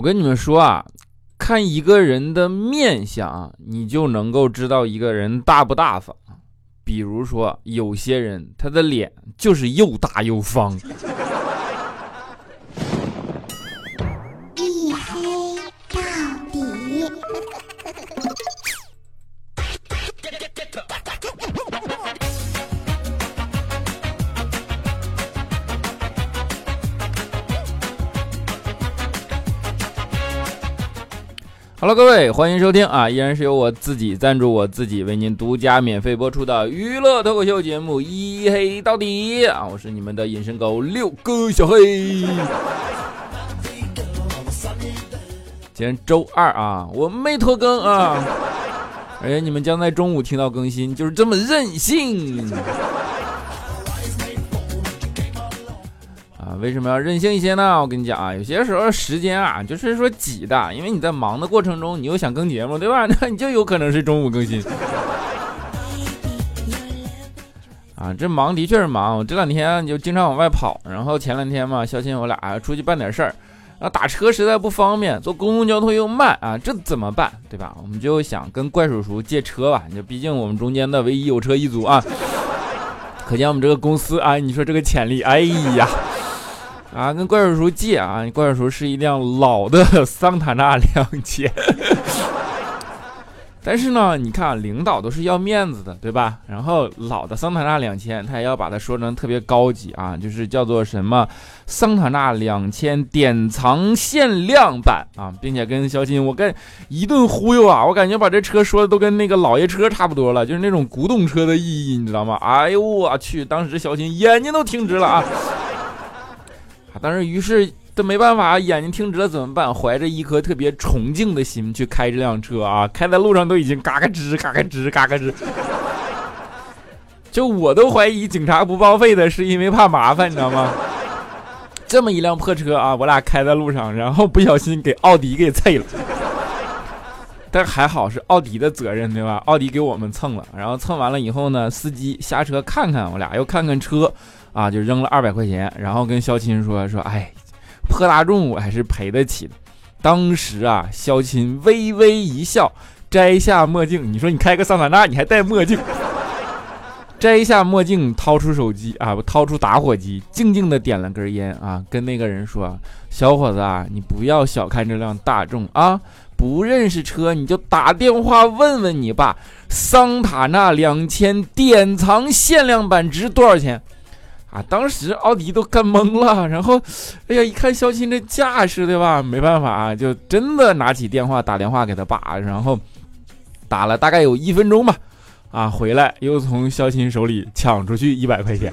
我跟你们说啊，看一个人的面相，你就能够知道一个人大不大方。比如说，有些人他的脸就是又大又方。Hello，各位，欢迎收听啊！依然是由我自己赞助我自己为您独家免费播出的娱乐脱口秀节目《一黑到底》啊！我是你们的隐身狗六哥小黑。今天周二啊，我没拖更啊，而且你们将在中午听到更新，就是这么任性。为什么要任性一些呢？我跟你讲啊，有些时候时间啊，就是说挤的，因为你在忙的过程中，你又想更节目，对吧？那你就有可能是中午更新。啊，这忙的确是忙，我这两天就经常往外跑，然后前两天嘛，小新我俩出去办点事儿，然后打车实在不方便，坐公共交通又慢啊，这怎么办？对吧？我们就想跟怪叔叔借车吧，就毕竟我们中间的唯一有车一族啊，可见我们这个公司啊，你说这个潜力，哎呀。啊，跟怪叔叔借啊！怪叔叔是一辆老的桑塔纳两千，但是呢，你看领导都是要面子的，对吧？然后老的桑塔纳两千，他也要把它说成特别高级啊，就是叫做什么桑塔纳两千典藏限量版啊，并且跟肖金我跟一顿忽悠啊，我感觉把这车说的都跟那个老爷车差不多了，就是那种古董车的意义，你知道吗？哎呦我去，当时肖金眼睛都挺直了啊！但是，于是都没办法，眼睛听直了怎么办？怀着一颗特别崇敬的心去开这辆车啊，开在路上都已经嘎嘎吱、嘎嘎吱、嘎嘎吱。就我都怀疑警察不报废的是因为怕麻烦，你知道吗？这么一辆破车啊，我俩开在路上，然后不小心给奥迪给蹭了。但还好是奥迪的责任，对吧？奥迪给我们蹭了，然后蹭完了以后呢，司机下车看看我俩，又看看车。啊，就扔了二百块钱，然后跟肖钦说说，哎，破大众我还是赔得起的。当时啊，肖钦微微一笑，摘下墨镜，你说你开个桑塔纳，你还戴墨镜？摘下墨镜，掏出手机啊，掏出打火机，静静的点了根烟啊，跟那个人说，小伙子啊，你不要小看这辆大众啊，不认识车你就打电话问问你爸，桑塔纳两千典藏限量版值多少钱？啊！当时奥迪都干懵了，然后，哎呀，一看肖钦这架势，对吧？没办法啊，就真的拿起电话打电话给他爸，然后打了大概有一分钟吧，啊，回来又从肖钦手里抢出去一百块钱。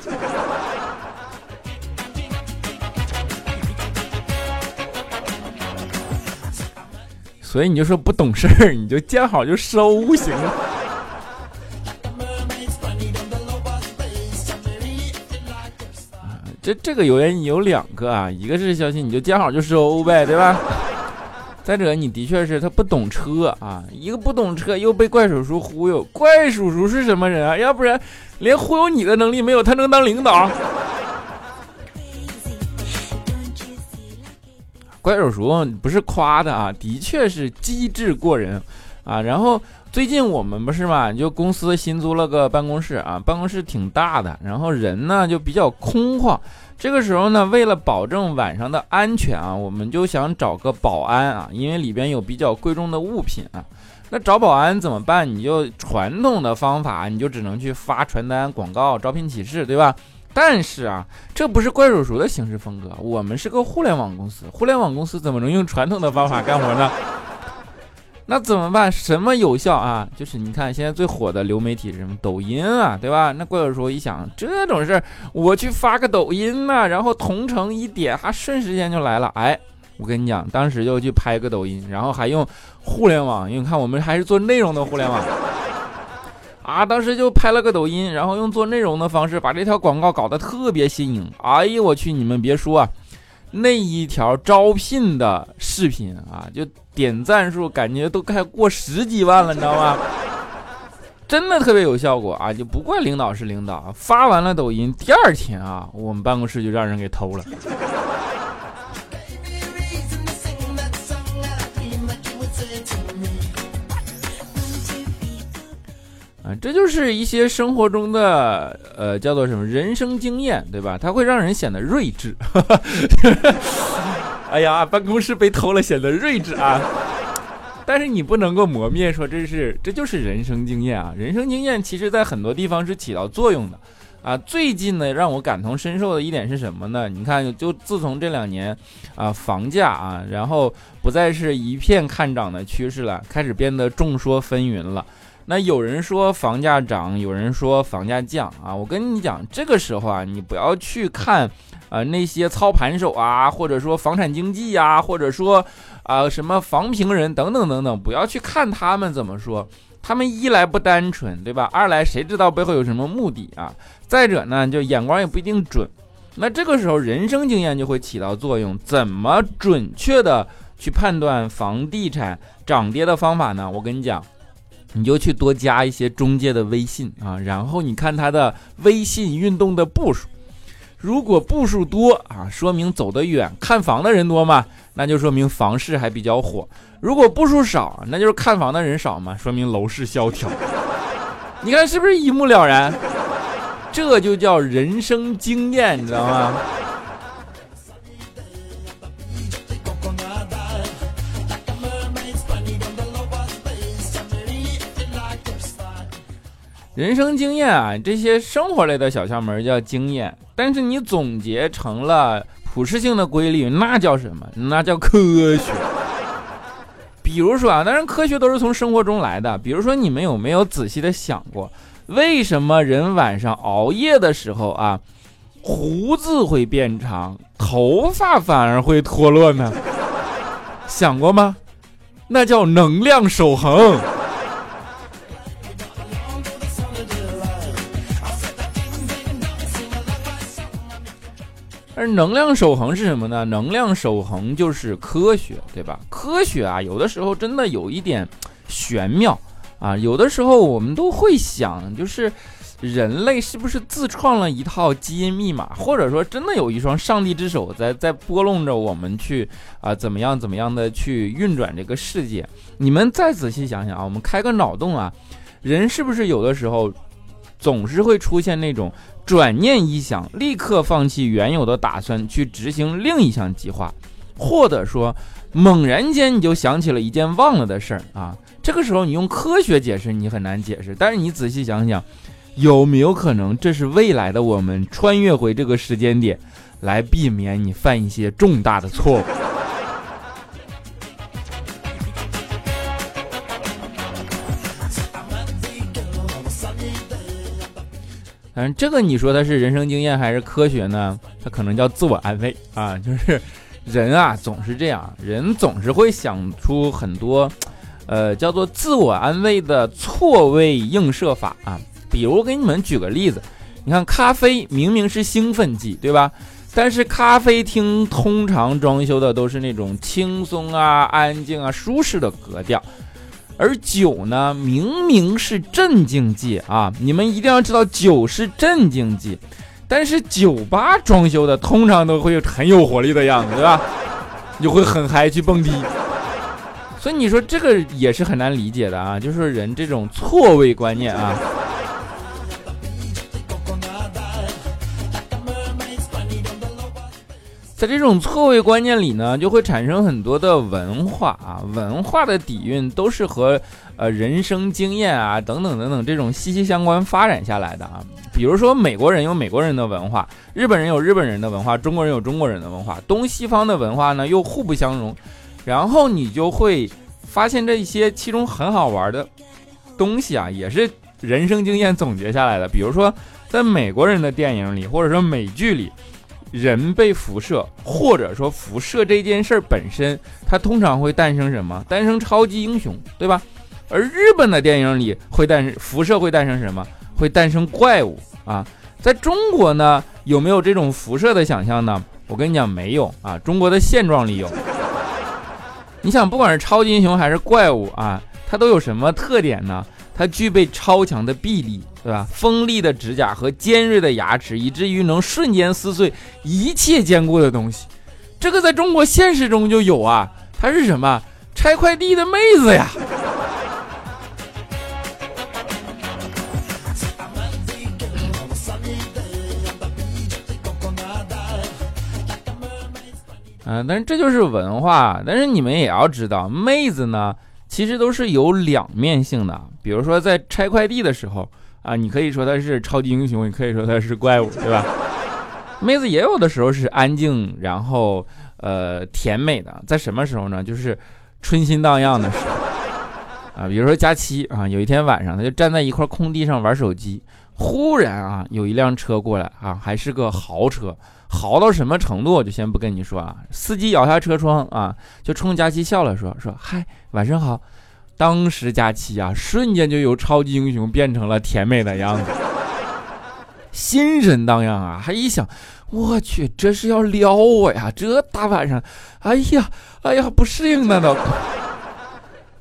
所以你就说不懂事儿，你就见好就收行了。这这个原因有两个啊，一个是相信你就见好就收呗，对吧？再者，你的确是他不懂车啊，一个不懂车又被怪叔叔忽悠，怪叔叔是什么人啊？要不然连忽悠你的能力没有，他能当领导？怪叔叔不是夸的啊，的确是机智过人啊。然后最近我们不是嘛，就公司新租了个办公室啊，办公室挺大的，然后人呢就比较空旷。这个时候呢，为了保证晚上的安全啊，我们就想找个保安啊，因为里边有比较贵重的物品啊。那找保安怎么办？你就传统的方法，你就只能去发传单、广告、招聘启事，对吧？但是啊，这不是怪叔叔的行事风格，我们是个互联网公司，互联网公司怎么能用传统的方法干活呢？那怎么办？什么有效啊？就是你看现在最火的流媒体是什么？抖音啊，对吧？那怪叔叔一想，这种事儿我去发个抖音呐，然后同城一点，还瞬时间就来了。哎，我跟你讲，当时就去拍个抖音，然后还用互联网，因为看我们还是做内容的互联网 啊，当时就拍了个抖音，然后用做内容的方式把这条广告搞得特别新颖。哎呀，我去，你们别说啊。那一条招聘的视频啊，就点赞数感觉都快过十几万了，你知道吗？真的特别有效果啊！就不怪领导是领导，发完了抖音，第二天啊，我们办公室就让人给偷了。啊，这就是一些生活中的呃叫做什么人生经验，对吧？它会让人显得睿智。哎呀，办公室被偷了，显得睿智啊！但是你不能够磨灭说这是这就是人生经验啊！人生经验其实在很多地方是起到作用的啊。最近呢，让我感同身受的一点是什么呢？你看，就自从这两年啊，房价啊，然后不再是一片看涨的趋势了，开始变得众说纷纭了。那有人说房价涨，有人说房价降啊。我跟你讲，这个时候啊，你不要去看，呃，那些操盘手啊，或者说房产经纪呀，或者说啊什么房评人等等等等，不要去看他们怎么说。他们一来不单纯，对吧？二来谁知道背后有什么目的啊？再者呢，就眼光也不一定准。那这个时候人生经验就会起到作用。怎么准确的去判断房地产涨跌的方法呢？我跟你讲。你就去多加一些中介的微信啊，然后你看他的微信运动的步数，如果步数多啊，说明走得远，看房的人多嘛，那就说明房市还比较火；如果步数少，那就是看房的人少嘛，说明楼市萧条。你看是不是一目了然？这就叫人生经验，你知道吗？人生经验啊，这些生活类的小窍门叫经验，但是你总结成了普适性的规律，那叫什么？那叫科学。比如说啊，当然科学都是从生活中来的。比如说，你们有没有仔细的想过，为什么人晚上熬夜的时候啊，胡子会变长，头发反而会脱落呢？想过吗？那叫能量守恒。而能量守恒是什么呢？能量守恒就是科学，对吧？科学啊，有的时候真的有一点玄妙啊。有的时候我们都会想，就是人类是不是自创了一套基因密码，或者说真的有一双上帝之手在在拨弄着我们去啊怎么样怎么样的去运转这个世界？你们再仔细想想啊，我们开个脑洞啊，人是不是有的时候总是会出现那种？转念一想，立刻放弃原有的打算，去执行另一项计划，或者说，猛然间你就想起了一件忘了的事儿啊。这个时候你用科学解释你很难解释，但是你仔细想想，有没有可能这是未来的我们穿越回这个时间点，来避免你犯一些重大的错误？反正这个你说它是人生经验还是科学呢？它可能叫自我安慰啊，就是人啊总是这样，人总是会想出很多，呃，叫做自我安慰的错位映射法啊。比如给你们举个例子，你看咖啡明明是兴奋剂，对吧？但是咖啡厅通常装修的都是那种轻松啊、安静啊、舒适的格调。而酒呢，明明是镇静剂啊！你们一定要知道，酒是镇静剂。但是酒吧装修的通常都会很有活力的样子，对吧？你会很嗨去蹦迪。所以你说这个也是很难理解的啊，就是人这种错位观念啊。在这种错位观念里呢，就会产生很多的文化啊，文化的底蕴都是和呃人生经验啊等等等等这种息息相关发展下来的啊。比如说美国人有美国人的文化，日本人有日本人的文化，中国人有中国人的文化，东西方的文化呢又互不相容，然后你就会发现这一些其中很好玩的东西啊，也是人生经验总结下来的。比如说在美国人的电影里，或者说美剧里。人被辐射，或者说辐射这件事儿本身，它通常会诞生什么？诞生超级英雄，对吧？而日本的电影里会诞生辐射，会诞生什么？会诞生怪物啊！在中国呢，有没有这种辐射的想象呢？我跟你讲，没有啊！中国的现状里有。你想，不管是超级英雄还是怪物啊，它都有什么特点呢？它具备超强的臂力对吧？锋利的指甲和尖锐的牙齿以至于能瞬间撕碎一切坚固的东西。这个在中国现实中就有啊它是什么？拆快递的妹子呀。啊但是这就是文化但是你们也要知道妹子呢其实都是有两面性的。比如说在拆快递的时候啊，你可以说他是超级英雄，你可以说他是怪物，对吧？妹子也有的时候是安静，然后呃甜美的。在什么时候呢？就是春心荡漾的时候啊。比如说佳期啊，有一天晚上，他就站在一块空地上玩手机，忽然啊，有一辆车过来啊，还是个豪车。豪到什么程度，我就先不跟你说啊。司机摇下车窗啊，就冲佳琪笑了，说说嗨，晚上好。当时佳琪啊，瞬间就由超级英雄变成了甜美的样子，心神荡漾啊。还一想，我去，这是要撩我呀？这大晚上，哎呀，哎呀，不适应呢都。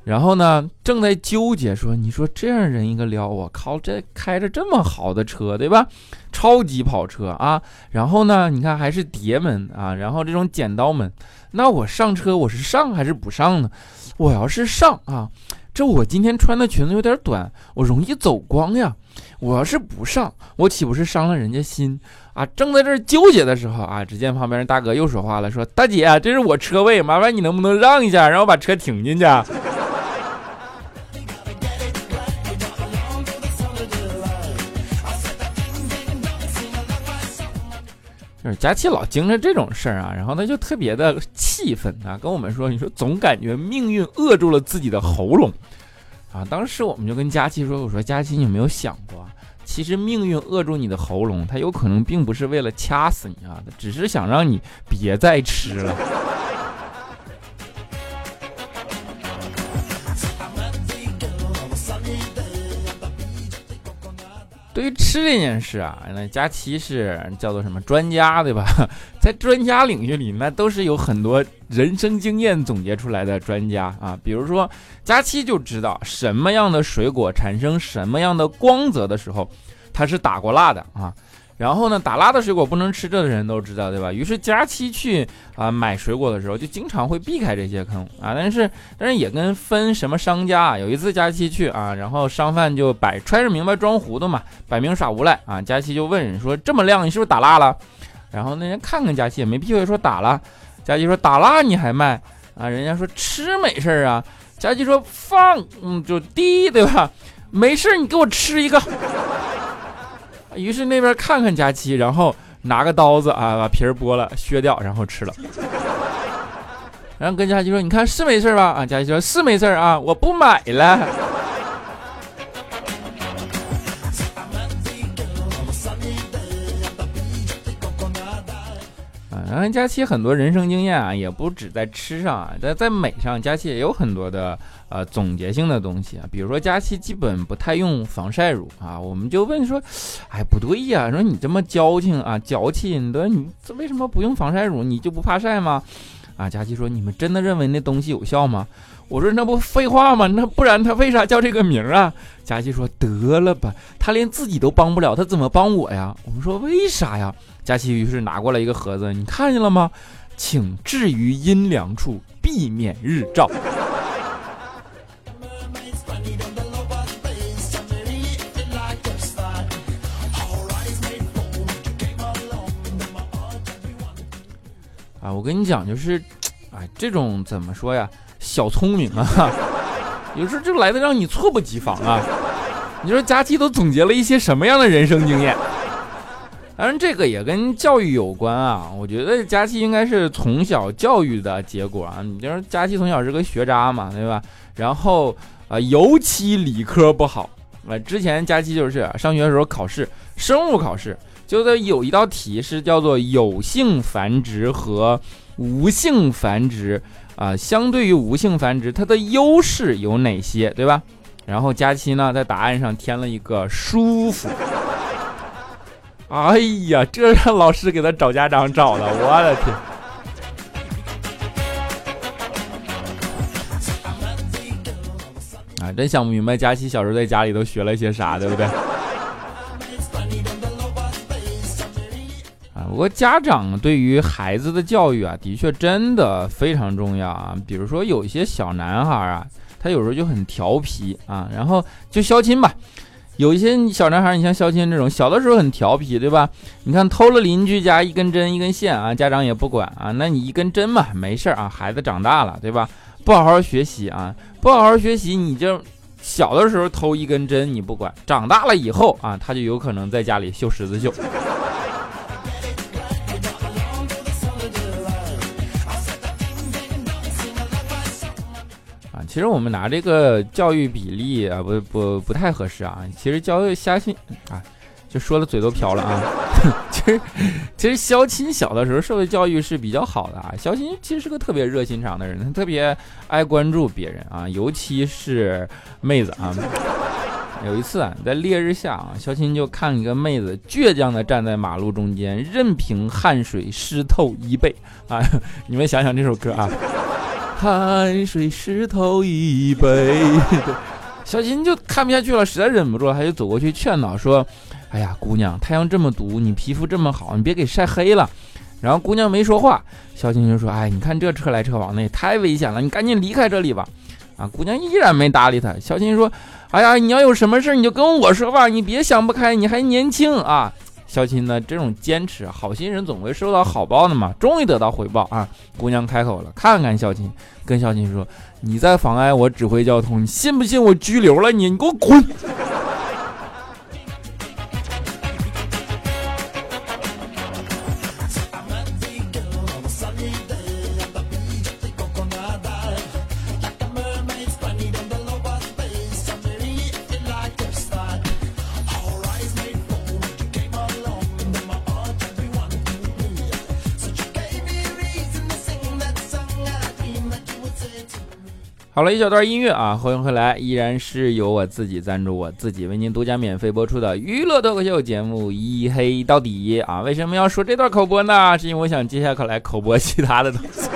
然后呢，正在纠结说，你说这样人一个撩，我靠，这开着这么好的车，对吧？超级跑车啊！然后呢，你看还是碟门啊，然后这种剪刀门，那我上车我是上还是不上呢？我要是上啊，这我今天穿的裙子有点短，我容易走光呀。我要是不上，我岂不是伤了人家心啊？正在这纠结的时候啊，只见旁边大哥又说话了，说大姐，这是我车位，麻烦你能不能让一下，让我把车停进去。佳琪老经着这种事儿啊，然后他就特别的气愤啊，跟我们说：“你说总感觉命运扼住了自己的喉咙啊。”当时我们就跟佳琪说：“我说佳琪，你有没有想过，其实命运扼住你的喉咙，它有可能并不是为了掐死你啊，只是想让你别再吃了。”对于吃这件事啊，那佳琪是叫做什么专家，对吧？在专家领域里，那都是有很多人生经验总结出来的专家啊。比如说，佳琪就知道什么样的水果产生什么样的光泽的时候，它是打过蜡的啊。然后呢，打蜡的水果不能吃，这的人都知道，对吧？于是佳期去啊买水果的时候，就经常会避开这些坑啊。但是，但是也跟分什么商家啊。有一次佳期去啊，然后商贩就摆揣着明白装糊涂嘛，摆明耍无赖啊。佳期就问人说：“这么亮，你是不是打蜡了？”然后那人看看佳期也没避讳，说打了。佳期说：“打蜡你还卖啊？”人家说：“吃没事啊。”佳期说：“放，嗯，就滴，对吧？没事，你给我吃一个。”于是那边看看佳琪，然后拿个刀子啊，把皮儿剥了，削掉，然后吃了。然后跟佳琪说：“你看是没事吧？”啊，佳琪说：“是没事啊，我不买了。”然后佳期很多人生经验啊，也不止在吃上啊，在在美上，佳期也有很多的呃总结性的东西啊。比如说佳期基本不太用防晒乳啊，我们就问说，哎不对呀，说你这么矫情啊，矫情的，你这为什么不用防晒乳？你就不怕晒吗？啊，佳期说，你们真的认为那东西有效吗？我说那不废话吗？那不然他为啥叫这个名啊？佳琪说得了吧，他连自己都帮不了，他怎么帮我呀？我们说为啥呀？佳琪于是拿过来一个盒子，你看见了吗？请置于阴凉处，避免日照。啊，我跟你讲，就是，哎，这种怎么说呀？小聪明啊，有时候就来的让你猝不及防啊！你说佳琪都总结了一些什么样的人生经验？当然，这个也跟教育有关啊。我觉得佳期应该是从小教育的结果啊。你就是佳期从小是个学渣嘛，对吧？然后啊，尤其理科不好啊。之前佳期就是上学的时候考试，生物考试，就在有一道题是叫做有性繁殖和无性繁殖。啊，相对于无性繁殖，它的优势有哪些，对吧？然后佳期呢，在答案上添了一个舒服。哎呀，这让老师给他找家长找的，我的天！啊，真想不明白佳琪小时候在家里都学了些啥，对不对？啊不过家长对于孩子的教育啊，的确真的非常重要啊。比如说有一些小男孩啊，他有时候就很调皮啊，然后就相亲吧。有一些小男孩，你像肖钦这种，小的时候很调皮，对吧？你看偷了邻居家一根针一根线啊，家长也不管啊，那你一根针嘛，没事啊，孩子长大了，对吧？不好好学习啊，不好好学习，你就小的时候偷一根针你不管，长大了以后啊，他就有可能在家里绣十字绣。其实我们拿这个教育比例啊，不不不太合适啊。其实教育相亲啊，就说的嘴都瓢了啊。其实其实肖亲小的时候受的教育是比较好的啊。肖亲其实是个特别热心肠的人，他特别爱关注别人啊，尤其是妹子啊。有一次啊，在烈日下啊，肖钦就看一个妹子倔强的站在马路中间，任凭汗水湿透衣背啊。你们想想这首歌啊。汗水湿透衣背，小琴就看不下去了，实在忍不住了，他就走过去劝导说：“哎呀，姑娘，太阳这么毒，你皮肤这么好，你别给晒黑了。”然后姑娘没说话，小琴就说：“哎，你看这车来车往的也太危险了，你赶紧离开这里吧。”啊，姑娘依然没搭理他。小琴说：“哎呀，你要有什么事你就跟我说吧，你别想不开，你还年轻啊。”肖钦呢？这种坚持，好心人总会收到好报的嘛。终于得到回报啊！姑娘开口了，看看肖青，跟肖青说：“你在妨碍我指挥交通，你信不信我拘留了你？你给我滚！”好了一小段音乐啊，欢迎回来，依然是由我自己赞助，我自己为您独家免费播出的娱乐脱口秀节目《一黑到底》啊。为什么要说这段口播呢？是因为我想接下来口播其他的东西。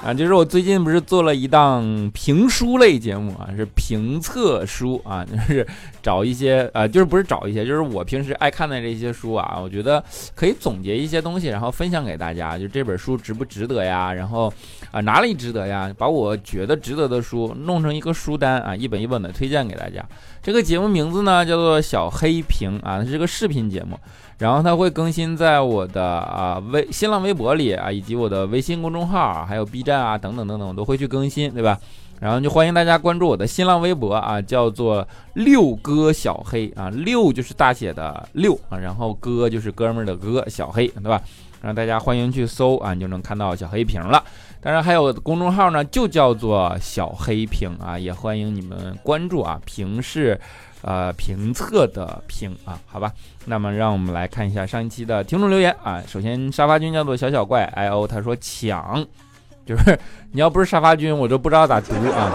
啊，就是我最近不是做了一档评书类节目啊，是评测书啊，就是找一些呃，就是不是找一些，就是我平时爱看的这些书啊，我觉得可以总结一些东西，然后分享给大家，就这本书值不值得呀？然后啊哪里值得呀？把我觉得值得的书弄成一个书单啊，一本一本的推荐给大家。这个节目名字呢叫做小黑屏啊，它是个视频节目。然后它会更新在我的啊微新浪微博里啊，以及我的微信公众号，还有 B 站啊等等等等，我都会去更新，对吧？然后就欢迎大家关注我的新浪微博啊，叫做六哥小黑啊，六就是大写的六啊，然后哥就是哥们儿的哥，小黑，对吧？让大家欢迎去搜啊，你就能看到小黑屏了。当然还有公众号呢，就叫做小黑屏啊，也欢迎你们关注啊，屏是。呃，评测的评啊，好吧，那么让我们来看一下上一期的听众留言啊。首先，沙发君叫做小小怪 i o，他说抢，就是你要不是沙发君，我就不知道咋读啊。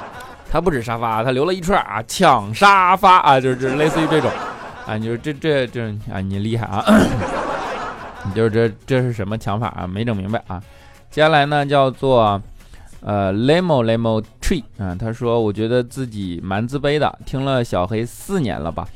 他不止沙发，他留了一串啊，抢沙发啊，就是就是类似于这种啊，你说这这这啊，你厉害啊，你就是这这是什么抢法啊？没整明白啊。接下来呢，叫做。呃，lemo lemo tree 啊，他说，我觉得自己蛮自卑的，听了小黑四年了吧，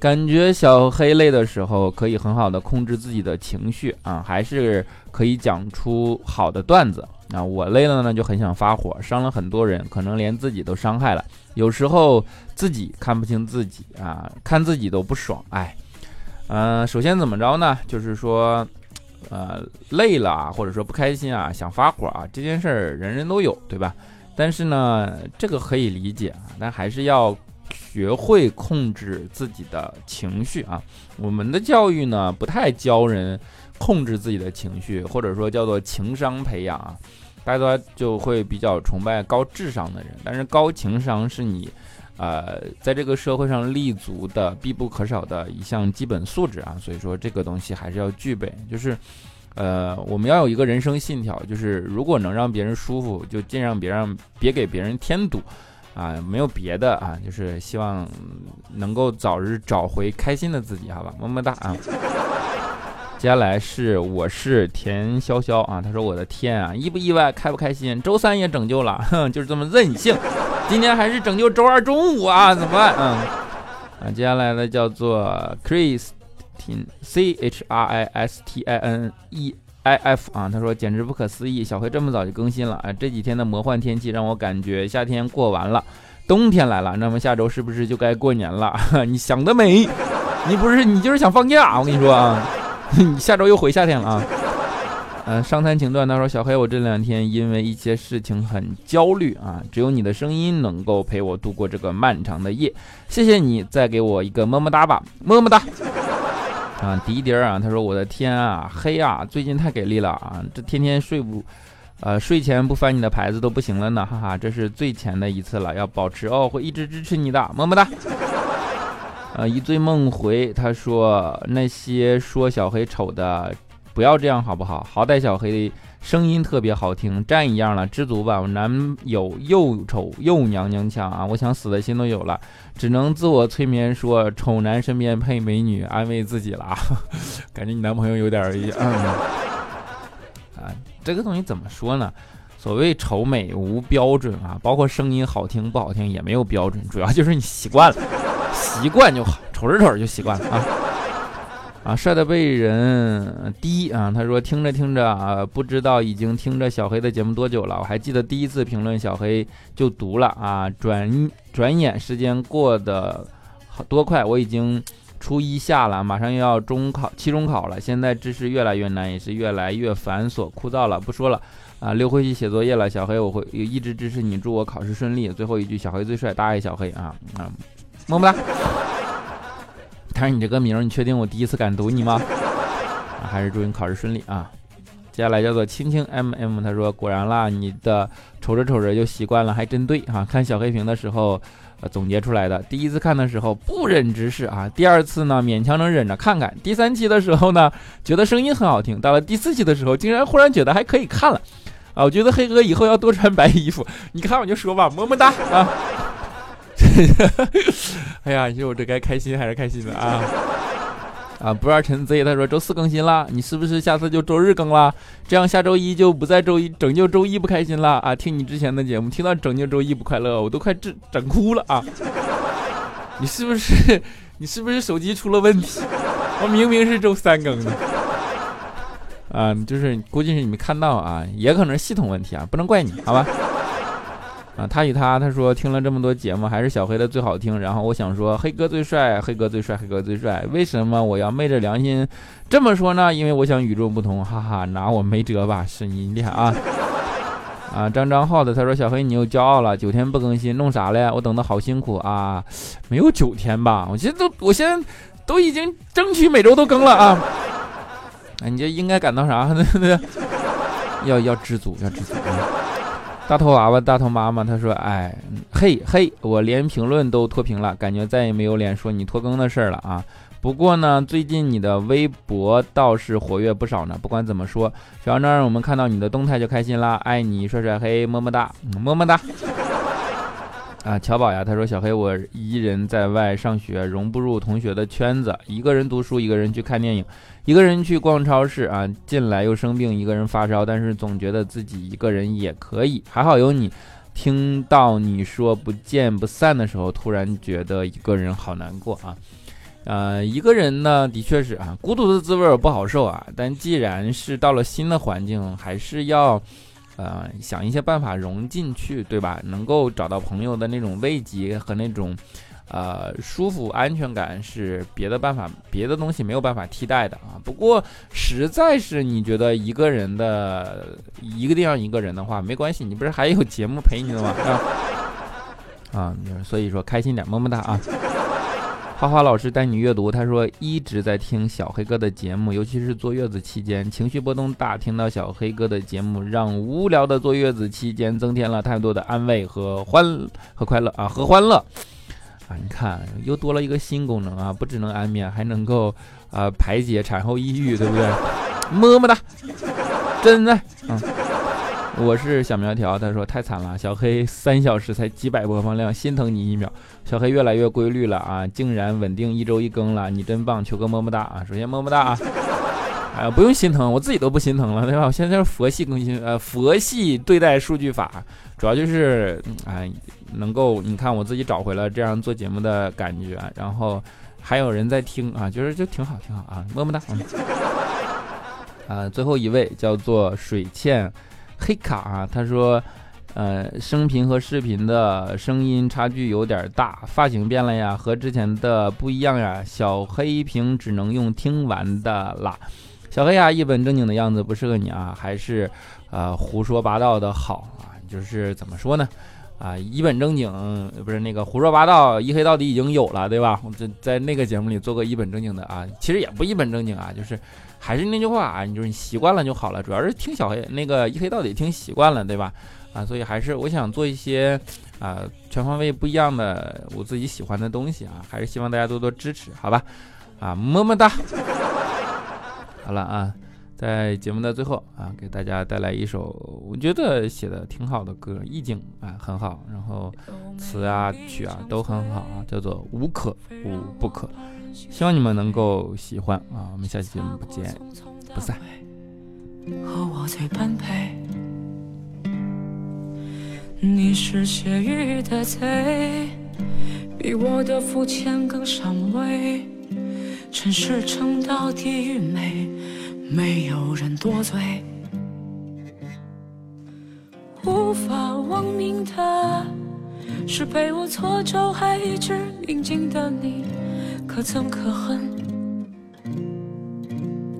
感觉小黑累的时候可以很好的控制自己的情绪啊，还是可以讲出好的段子啊。我累了呢，就很想发火，伤了很多人，可能连自己都伤害了，有时候自己看不清自己啊，看自己都不爽，哎，嗯，首先怎么着呢？就是说。呃，累了啊，或者说不开心啊，想发火啊，这件事儿人人都有，对吧？但是呢，这个可以理解啊，但还是要学会控制自己的情绪啊。我们的教育呢，不太教人控制自己的情绪，或者说叫做情商培养啊。大家就会比较崇拜高智商的人，但是高情商是你。呃，在这个社会上立足的必不可少的一项基本素质啊，所以说这个东西还是要具备。就是，呃，我们要有一个人生信条，就是如果能让别人舒服，就尽量别让别给别人添堵啊。没有别的啊，就是希望能够早日找回开心的自己，好吧，么么哒啊。接下来是我是田潇潇啊，他说我的天啊，意不意外，开不开心？周三也拯救了，哼，就是这么任性。今天还是拯救周二中午啊？怎么办？嗯，啊，接下来呢叫做 Christine C H R I S T I N E I F 啊，他说简直不可思议，小黑这么早就更新了啊！这几天的魔幻天气让我感觉夏天过完了，冬天来了，那么下周是不是就该过年了？你想得美，你不是你就是想放假，我跟你说啊，你下周又回夏天了啊。嗯，伤残情段，他说小黑，我这两天因为一些事情很焦虑啊，只有你的声音能够陪我度过这个漫长的夜，谢谢你，再给我一个么么哒吧，么么哒。啊，迪迪啊，他说我的天啊，黑啊，最近太给力了啊，这天天睡不，呃，睡前不翻你的牌子都不行了呢，哈哈，这是最前的一次了，要保持哦，会一直支持你的，么么哒。呃，一醉梦回，他说那些说小黑丑的。不要这样好不好？好歹小黑声音特别好听，站一样了，知足吧。我男友又丑又娘娘腔啊，我想死的心都有了，只能自我催眠说丑男身边配美女，安慰自己了啊。感觉你男朋友有点嗯啊，这个东西怎么说呢？所谓丑美无标准啊，包括声音好听不好听也没有标准，主要就是你习惯了，习惯就好，瞅着瞅着就习惯了啊。啊，帅的被人低啊！他说听着听着啊，不知道已经听着小黑的节目多久了。我还记得第一次评论小黑就读了啊，转转眼时间过得好多快，我已经初一下了，马上又要中考、期中考了。现在知识越来越难，也是越来越繁琐枯燥了。不说了啊，溜回去写作业了。小黑，我会一直支持你，祝我考试顺利。最后一句，小黑最帅，大爱小黑啊啊，么么哒。但是你这个名儿，你确定我第一次敢读你吗？还是祝你考试顺利啊！接下来叫做青青 M M，他说果然啦，你的瞅着瞅着就习惯了，还真对啊！看小黑屏的时候，呃，总结出来的。第一次看的时候不忍直视啊，第二次呢勉强能忍着看看，第三期的时候呢觉得声音很好听，到了第四期的时候竟然忽然觉得还可以看了啊！我觉得黑哥以后要多穿白衣服，你看我就说吧，么么哒啊！哎呀，你说我这该开心还是开心的啊？啊，不二陈 Z 他说周四更新了，你是不是下次就周日更了？这样下周一就不在周一拯救周一不开心了啊？听你之前的节目，听到拯救周一不快乐，我都快整整哭了啊！你是不是你是不是手机出了问题？我明明是周三更的啊，就是估计是你没看到啊，也可能是系统问题啊，不能怪你，好吧？啊，他与他，他说听了这么多节目，还是小黑的最好听。然后我想说，黑哥最帅，黑哥最帅，黑哥最帅。为什么我要昧着良心这么说呢？因为我想与众不同，哈哈，拿我没辙吧？是你厉害啊！啊，张张浩的，他说小黑你又骄傲了，九天不更新，弄啥了？我等的好辛苦啊！没有九天吧？我现在都，我现在都已经争取每周都更了啊！哎，你这应该感到啥？对对，要要知足，要知足。大头娃娃，大头妈妈，他说：“哎，嘿嘿，我连评论都脱屏了，感觉再也没有脸说你拖更的事儿了啊。不过呢，最近你的微博倒是活跃不少呢。不管怎么说，只要能让我们看到你的动态就开心啦。爱你，帅帅黑，么么哒，么么哒。”啊，乔宝呀，他说：“小黑，我一人在外上学，融不入同学的圈子，一个人读书，一个人去看电影，一个人去逛超市啊。进来又生病，一个人发烧，但是总觉得自己一个人也可以，还好有你。听到你说不见不散的时候，突然觉得一个人好难过啊。呃，一个人呢，的确是啊，孤独的滋味不好受啊。但既然是到了新的环境，还是要。”呃，想一些办法融进去，对吧？能够找到朋友的那种慰藉和那种，呃，舒服、安全感，是别的办法、别的东西没有办法替代的啊。不过，实在是你觉得一个人的一个地方一个人的话，没关系，你不是还有节目陪你的吗？啊，所以说开心点，么么哒啊。花花老师带你阅读，他说一直在听小黑哥的节目，尤其是坐月子期间，情绪波动大。听到小黑哥的节目，让无聊的坐月子期间增添了太多的安慰和欢和快乐啊，和欢乐你看，又多了一个新功能啊，不只能安眠，还能够啊排解产后抑郁，对不对？么么哒，真的啊！我是小苗条，他说太惨了，小黑三小时才几百播放量，心疼你一秒。小黑越来越规律了啊，竟然稳定一周一更了，你真棒，求个么么哒啊！首先么么哒啊，哎呀不用心疼，我自己都不心疼了，对吧？我现在是佛系更新，呃，佛系对待数据法，主要就是哎，能够你看我自己找回了这样做节目的感觉，然后还有人在听啊，就是就挺好挺好啊，么么哒。啊，最后一位叫做水倩。黑卡啊，他说，呃，声频和视频的声音差距有点大，发型变了呀，和之前的不一样呀。小黑屏只能用听完的啦。小黑啊，一本正经的样子不适合你啊，还是呃胡说八道的好啊。就是怎么说呢？啊，一本正经不是那个胡说八道，一黑到底已经有了，对吧？我在在那个节目里做个一本正经的啊，其实也不一本正经啊，就是还是那句话啊，你就是你习惯了就好了，主要是听小黑那个一黑到底听习惯了，对吧？啊，所以还是我想做一些啊全方位不一样的我自己喜欢的东西啊，还是希望大家多多支持，好吧？啊，么么哒。好了啊，在节目的最后啊，给大家带来一首我觉得写的挺好的歌，意境啊很好，然后词啊曲啊都很好啊，叫做无可无不可，希望你们能够喜欢啊，我们下期节目不见不散。和我最般配。你是写雨的贼，比我的肤浅更上位。尘世撑到地狱美，没有人多嘴。无法忘名的，是被我错咒还一直铭记的你，可憎可恨，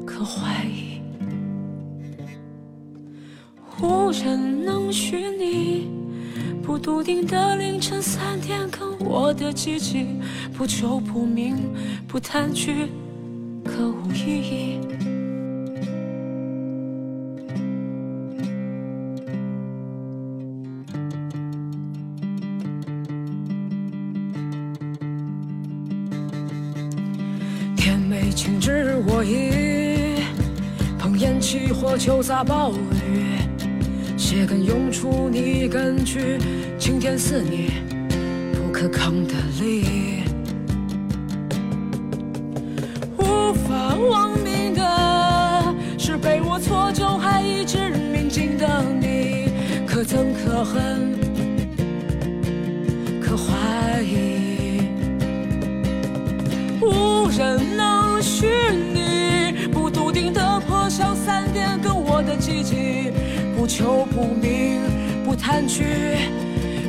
可怀疑，无人能许你。不笃定的凌晨三点，跟我的寂静，不求不明，不贪去，可无意义。天没晴知我意，碰烟起火就砸暴雨。也敢涌出你根据晴天似你不可抗的力，无法忘名的是被我错咒还一直铭记的你，可憎可恨可怀疑，无人能许你不笃定的破晓三点跟我的寂静。不求不明，不贪去，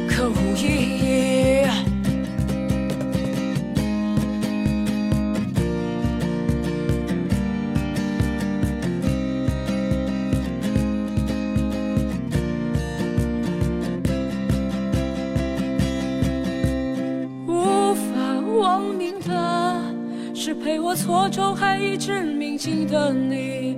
可无意义。无法忘名的，是陪我错咒还一直铭记的你。